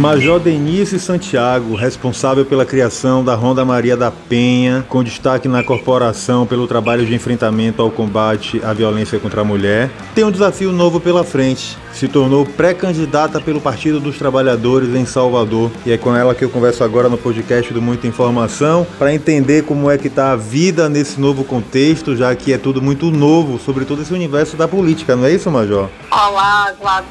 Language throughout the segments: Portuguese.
Major Denise Santiago, responsável pela criação da Ronda Maria da Penha, com destaque na corporação pelo trabalho de enfrentamento ao combate à violência contra a mulher, tem um desafio novo pela frente. Se tornou pré-candidata pelo Partido dos Trabalhadores em Salvador. E é com ela que eu converso agora no podcast do Muita Informação para entender como é que está a vida nesse novo contexto, já que é tudo muito novo, sobretudo esse universo da política, não é isso, Major? Olá, Vlad.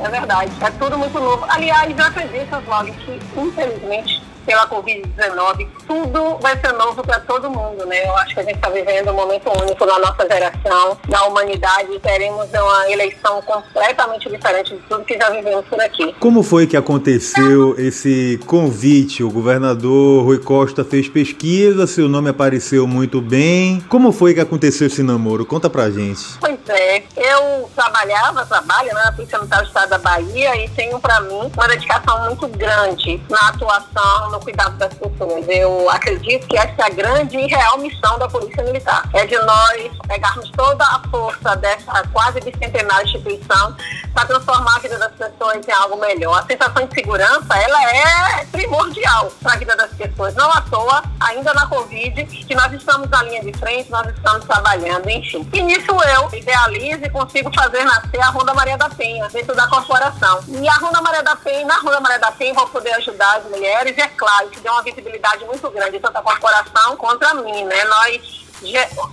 É verdade, é tudo muito novo. Aliás, acredita, Flávio, que infelizmente pela Covid-19, tudo vai ser novo para todo mundo, né? Eu acho que a gente está vivendo um momento único na nossa geração, na humanidade, teremos uma eleição completamente diferente de tudo que já vivemos por aqui. Como foi que aconteceu esse convite? O governador Rui Costa fez pesquisa, seu nome apareceu muito bem. Como foi que aconteceu esse namoro? Conta pra gente. Pois é, eu trabalhava, trabalho né, na Polícia Militar do Estado da Bahia e tenho para mim uma dedicação muito grande na atuação no cuidado das pessoas. Eu acredito que essa é a grande e real missão da Polícia Militar. É de nós pegarmos toda a força dessa quase bicentenária instituição para transformar a vida das pessoas em algo melhor. A sensação de segurança, ela é primordial para a vida das pessoas. Não à toa, ainda na Covid, que nós estamos na linha de frente, nós estamos trabalhando, enfim. E nisso eu idealizo e consigo fazer nascer a Ronda Maria da Penha, dentro da corporação. E a Ronda Maria da Penha, na Ronda Maria da Penha, vou poder ajudar as mulheres, é claro, claro, isso deu uma visibilidade muito grande, tanto a corporação quanto a mim, né? Nós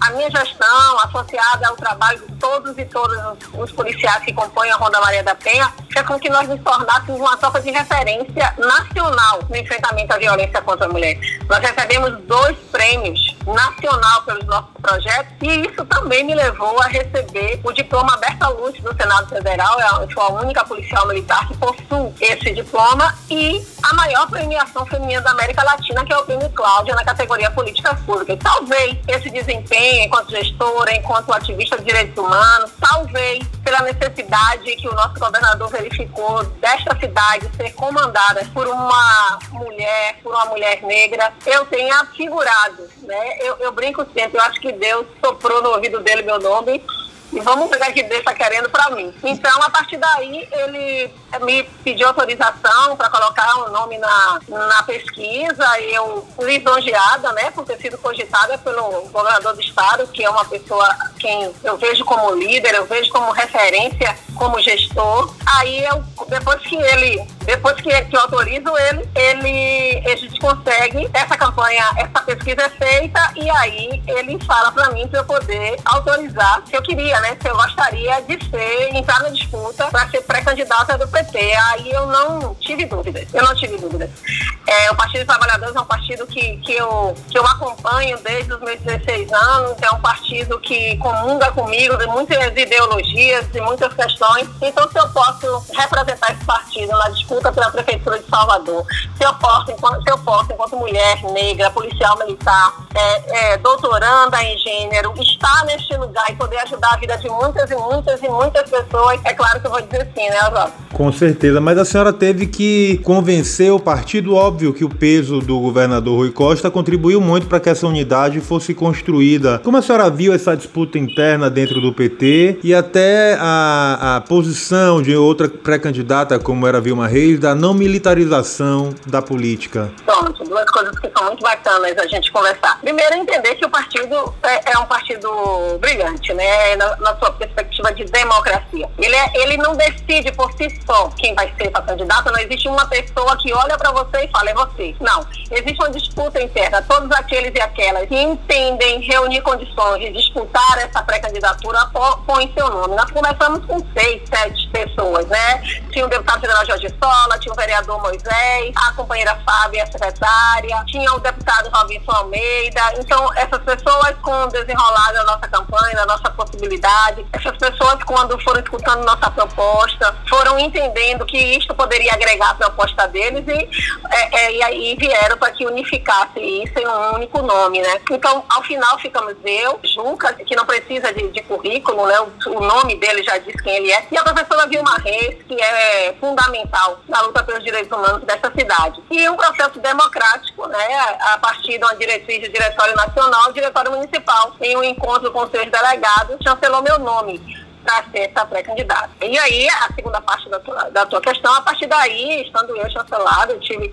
a minha gestão, associada ao trabalho de todos e todas os policiais que compõem a Ronda Maria da Penha, fez com que nós nos tornássemos uma tropa de referência nacional no enfrentamento à violência contra a mulher. Nós recebemos dois prêmios nacional pelos nossos projetos e isso também me levou a receber o diploma Aberta Luz do Senado Federal. Eu sou a única policial militar que possui esse diploma e a maior premiação feminina da América Latina, que é o Prêmio Cláudia, na categoria Política Pública. E talvez esse desempenho enquanto gestora, enquanto ativista de direitos humanos, talvez pela necessidade que o nosso governador verificou desta cidade ser comandada por uma mulher, por uma mulher negra, eu tenha figurado, né? Eu, eu brinco sempre, eu acho que Deus soprou no ouvido dele meu nome e vamos pegar que Deus está querendo para mim. Então, a partir daí, ele me pediu autorização para colocar o um nome na, na pesquisa. Eu lisonjeada, né, por ter sido cogitada pelo governador do estado, que é uma pessoa quem eu vejo como líder, eu vejo como referência, como gestor. Aí, eu, depois que ele, depois que, eu autorizo ele, ele, a gente consegue, essa campanha, essa pesquisa é feita e aí ele fala para mim para eu poder autorizar, se eu queria, né, se eu gostaria de ser, entrar na disputa para ser pré-candidata do PT. Aí eu não tive dúvidas, eu não tive dúvidas. É, o Partido dos Trabalhadores é um partido que, que, eu, que eu acompanho desde os meus 16 anos, é um partido que comunga comigo de muitas ideologias, de muitas questões. Então, se eu posso representar esse partido na disputa pela Prefeitura de Salvador, se eu posso, enquanto, se eu posso, enquanto mulher negra, policial militar, é, é, doutoranda em gênero, estar neste lugar e poder ajudar a vida de muitas e muitas e muitas pessoas, é claro que eu vou dizer sim, né, Oswaldo? Com certeza, mas a senhora teve que convencer o partido, óbvio que o peso do governador Rui Costa contribuiu muito para que essa unidade fosse construída. Como a senhora viu essa disputa interna dentro do PT e até a, a posição de outra pré-candidata, como era Vilma Reis, da não militarização da política? Pronto, duas coisas que são muito bacanas a gente conversar. Primeiro, entender que o partido é, é um partido brilhante, né, na, na, sua perspectiva de democracia. Ele, é, ele não decide por si só quem vai ser essa candidata, não existe uma pessoa que olha para você e fala, é você. Não. Existe uma disputa interna. Todos aqueles e aquelas que entendem reunir condições de disputar essa pré-candidatura põem seu nome. Nós começamos com seis, sete pessoas, né? Tinha o deputado federal Jorge Sola, tinha o vereador Moisés, a companheira Fábia, a secretária, tinha o deputado Robinson Almeida. Então, essas pessoas com desenrolar da nossa campanha, da nossa possibilidade, essas pessoas, quando foram escutando nossa proposta, foram entendendo que isto poderia agregar a proposta deles e, é, é, e aí vieram para que unificasse isso em um único nome, né? Então, ao final ficamos eu, Juca, que não precisa de, de currículo, né? O, o, nome dele já diz quem ele é, e a professora Vilma Reis, que é fundamental na luta pelos direitos humanos dessa cidade. E um processo democrático, né? A partir de uma diretriz do Diretório Nacional, o Diretório Municipal, em um encontro com seus delegados, chancelou meu nome para ser essa pré-candidata. E aí, a segunda parte da tua, da tua questão, a partir daí, estando eu chancelado, eu tive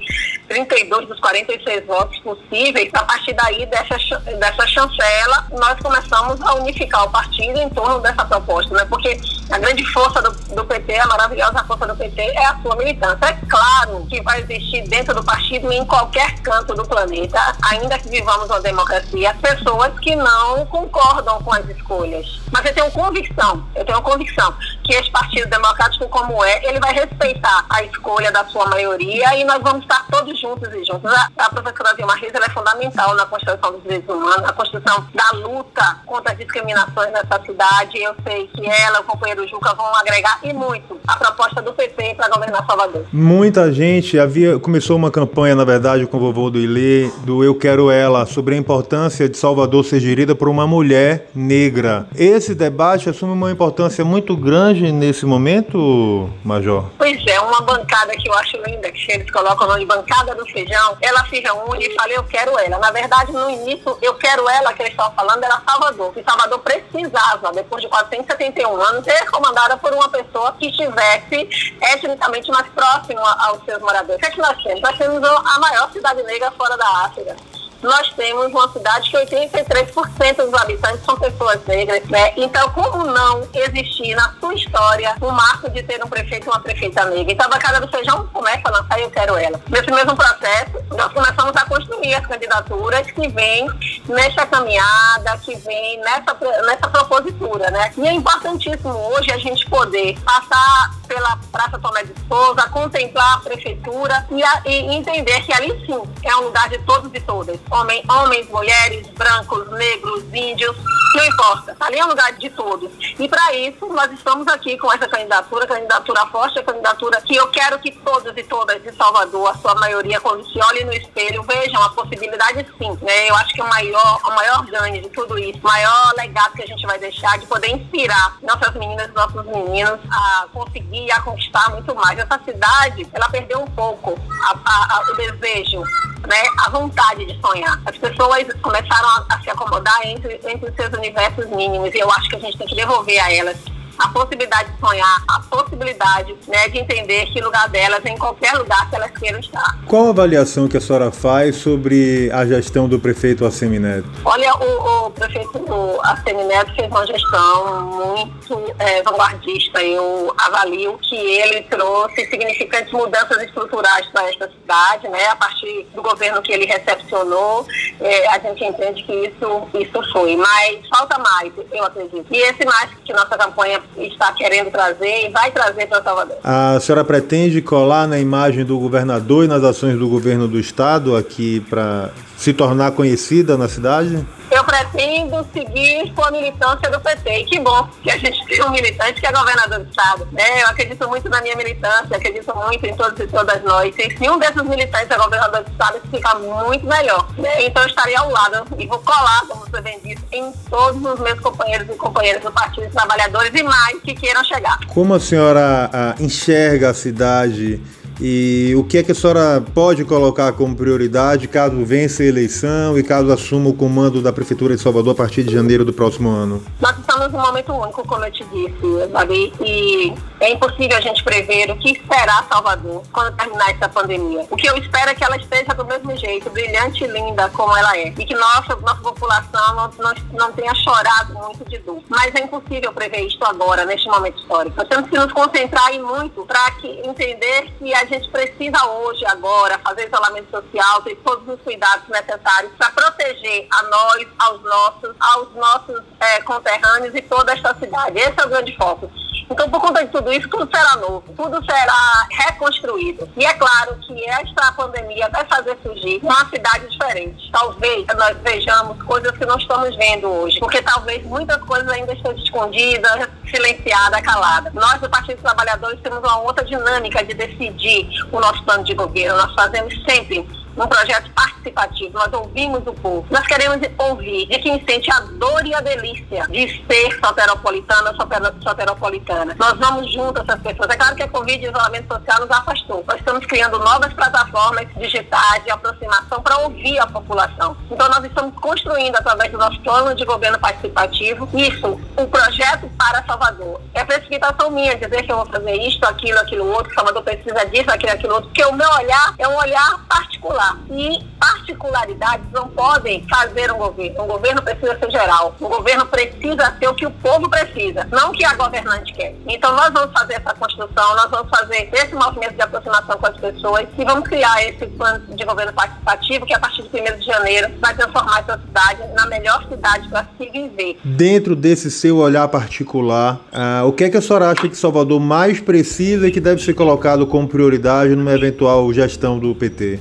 32 dos 46 votos possíveis, a partir daí, dessa, dessa chancela, nós começamos a unificar o partido em torno dessa proposta, né? porque a grande força do, do PT, a maravilhosa força do PT, é a sua militância. É claro que vai existir dentro do partido e em qualquer canto do planeta, ainda que vivamos uma democracia, pessoas que não concordam com as escolhas. Mas eu tenho convicção, eu tenho convicção que esse Partido Democrático, como é, ele vai respeitar a escolha da sua maioria e nós vamos estar todos juntos e juntos. A, a professora Vilma Reis é fundamental na construção dos direitos humanos, na construção da luta contra as discriminações nessa cidade. Eu sei que ela, o companheiro Juca, vão agregar e muito a proposta do PT para governar Salvador. Muita gente havia começou uma campanha, na verdade, com o vovô do Ilê, do Eu Quero Ela, sobre a importância de Salvador ser gerida por uma mulher negra. Esse debate assume uma importância muito grande nesse momento, Major? Pois é, uma bancada que eu acho linda, que eles colocam o nome de bancada do feijão, ela se reúne e fala, eu quero ela. Na verdade, no início, eu quero ela, que eles estão falando, era Salvador. E Salvador precisava, depois de 471 anos, ser comandada por uma pessoa que estivesse etnicamente mais próxima aos seus moradores. O que, é que nós temos? Nós temos a maior cidade negra fora da África nós temos uma cidade que 83% dos habitantes são pessoas negras, né? Então, como não existir na sua história o marco de ter um prefeito e uma prefeita negra? Então, a bancada do feijão começa a lançar Eu Quero Ela. Nesse mesmo processo, nós começamos a construir as candidaturas que vêm nessa caminhada, que vêm nessa, nessa propositura, né? E é importantíssimo hoje a gente poder passar pela Praça Tomé de Souza, contemplar a prefeitura e, a, e entender que ali sim é um lugar de todos e todas homem, homens, mulheres, brancos, negros, índios, não importa. Ali é um lugar de todos. E para isso, nós estamos aqui com essa candidatura, candidatura forte, a candidatura que eu quero que todos e todas de Salvador, a sua maioria, quando se olhem no espelho, vejam a possibilidade sim. Né? Eu acho que o maior, o maior ganho de tudo isso, o maior legado que a gente vai deixar de poder inspirar nossas meninas e nossos meninos a conseguir e a conquistar muito mais. Essa cidade, ela perdeu um pouco a, a, a, o desejo né, a vontade de sonhar. As pessoas começaram a, se acomodar entre, entre os seus universos mínimos e eu acho que a gente tem que devolver a elas a possibilidade de sonhar, a possibilidade né, de entender que lugar delas é em qualquer lugar que elas queiram estar. Qual a avaliação que a senhora faz sobre a gestão do prefeito Assemineto? Olha, o, o prefeito Assemineto fez uma gestão muito é, vanguardista. Eu avalio que ele trouxe significantes mudanças estruturais para esta cidade, né? A partir do governo que ele recepcionou, é, a gente entende que isso, isso foi. Mas falta mais, eu acredito. E esse mais que nossa campanha está querendo trazer e vai trazer para Salvador. A senhora pretende colar na imagem do governador e nas ações do governo do estado aqui para se tornar conhecida na cidade? Eu pretendo seguir com a militância do PT. E que bom que a gente tem um militante que é governador do Estado. Né? Eu acredito muito na minha militância, acredito muito em todos e todas nós. E se um desses militantes é governador do Estado, isso fica muito melhor. Né? Então eu estarei ao lado e vou colar, como você bem disse, em todos os meus companheiros e companheiras do Partido dos Trabalhadores e mais que queiram chegar. Como a senhora a, ah, enxerga a cidade? E o que é que a senhora pode colocar como prioridade caso vença a eleição e caso assuma o comando da Prefeitura de Salvador a partir de janeiro do próximo ano? Nós estamos num momento único, como eu te disse, sabe? E é impossível a gente prever o que esperar Salvador quando terminar essa pandemia. O que eu espero é que ela esteja do mesmo jeito, brilhante e linda como ela é. E que nossa, nossa população não, não, não tenha chorado muito de dor. Mas é impossível prever isto agora, neste momento histórico. Nós temos que nos concentrar em muito para entender que a gente precisa hoje, agora, fazer isolamento social, ter todos os cuidados necessários para proteger a nós, aos nossos, aos nossos é, conterrâneos e toda esta cidade. Esse é o grande foco. Então, por conta de tudo isso, tudo será novo, tudo será reconstruído. E é claro que esta pandemia vai fazer surgir uma cidade diferente. Talvez nós vejamos coisas que não estamos vendo hoje, porque talvez muitas coisas ainda estejam escondidas, silenciadas, caladas. Nós, do Partido dos Trabalhadores, temos uma outra dinâmica de decidir o nosso plano de governo. Nós fazemos sempre um projeto participativo, nós ouvimos o povo. Nós queremos ouvir de quem sente a dor e a delícia de ser soteropolitana, soteropolitana. Nós vamos junto essas pessoas. É claro que a Covid e o isolamento social nos afastou. Nós estamos criando novas plataformas digitais de aproximação para ouvir a população. Então, nós estamos construindo, através do nosso plano de governo participativo, isso, um projeto para Salvador. É precipitação minha dizer que eu vou fazer isto, aquilo, aquilo outro, Salvador precisa disso, aquilo, aquilo outro, porque o meu olhar é um olhar particular. E particularidades não podem fazer um governo. Um governo precisa ser geral. O governo precisa ser o que o povo precisa, não o que a governante quer. Então, nós vamos fazer essa construção, nós vamos fazer esse movimento de aproximação com as pessoas e vamos criar esse plano de governo participativo que, a partir de 1 de janeiro, vai transformar essa cidade na melhor cidade para se viver. Dentro desse seu olhar particular, uh, o que é que a senhora acha que Salvador mais precisa e que deve ser colocado como prioridade numa eventual gestão do PT?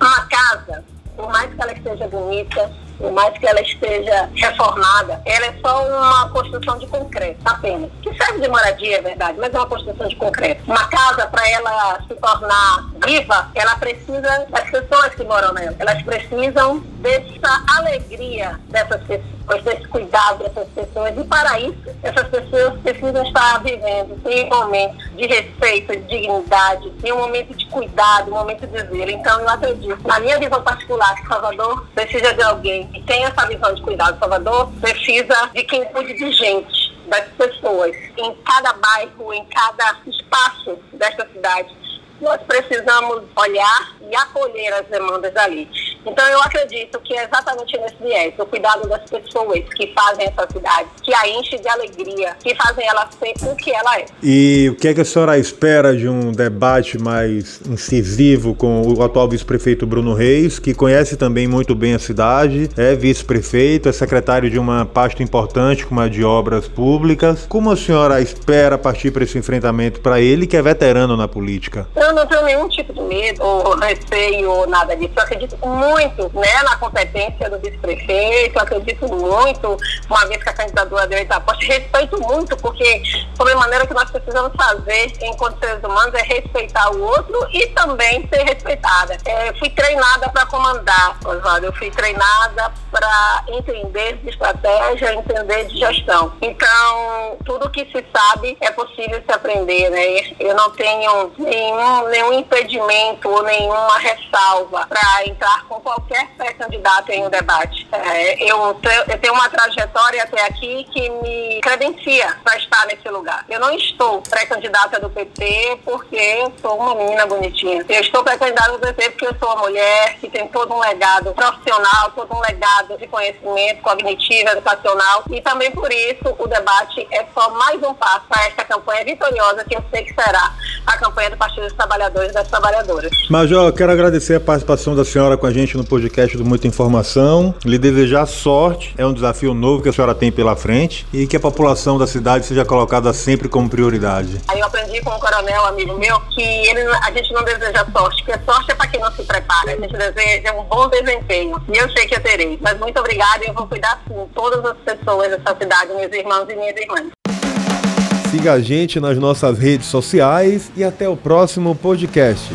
Uma casa, por mais que ela esteja bonita, por mais que ela esteja reformada, ela é só uma construção de concreto, apenas. Que serve de moradia, é verdade, mas é uma construção de concreto. Uma casa, para ela se tornar viva, ela precisa das pessoas que moram nela. Elas precisam dessa alegria dessas pessoas, desse cuidado dessas pessoas. E para isso, essas pessoas precisam estar vivendo em um momento de respeito, de dignidade, em um momento de cuidado, um momento de zelo. Então, eu acredito, na minha visão particular, Salvador precisa de alguém que tenha essa visão de cuidado. Salvador precisa de quem cuide de gente, das pessoas, em cada bairro, em cada espaço desta cidade. Nós precisamos olhar e acolher as demandas ali. Então eu acredito que é exatamente nesse viés, o cuidado das pessoas que fazem essa cidade, que a enche de alegria, que fazem ela ser o que ela é. E o que é que a senhora espera de um debate mais incisivo com o atual vice-prefeito Bruno Reis, que conhece também muito bem a cidade, é vice-prefeito, é secretário de uma pasta importante como a de obras públicas. Como a senhora espera partir para esse enfrentamento para ele, que é veterano na política? Eu não tenho nenhum tipo de medo ou receio ou nada disso. Eu acredito muito muito né, na competência do vice-prefeito, acredito muito, uma vez que a candidatura dele está posta, respeito muito, porque sobre a maneira que nós precisamos fazer enquanto seres humanos é respeitar o outro e também ser respeitada. É, fui treinada para comandar, Oswaldo, eu fui treinada para entender de estratégia, entender de gestão. Então, tudo que se sabe é possível se aprender, né? Eu não tenho nenhum, nenhum impedimento ou nenhuma ressalva para entrar com qualquer pré-candidato em um debate. É, eu, eu tenho uma trajetória até aqui que me credencia para estar nesse lugar. Eu não estou pré-candidata do PT porque eu sou uma menina bonitinha. Eu estou pré-candidata do PT porque eu sou uma mulher que tem todo um legado profissional, todo um legado de conhecimento cognitivo, educacional e também por isso o debate é só mais um passo para esta campanha vitoriosa que eu sei que será a campanha do Partido dos Trabalhadores e das Trabalhadoras. Major, quero agradecer a participação da senhora com a gente no podcast do Muita Informação. Lhe desejar sorte, é um desafio novo que a senhora tem pela frente e que a população da cidade seja colocada sempre como prioridade. Aí eu aprendi com um coronel, amigo meu, que ele, a gente não deseja sorte, porque sorte é para quem não se prepara. A gente deseja um bom desempenho. E eu sei que eu terei. Mas muito obrigada e eu vou cuidar sim, todas as pessoas dessa cidade, meus irmãos e minhas irmãs. Siga a gente nas nossas redes sociais e até o próximo podcast.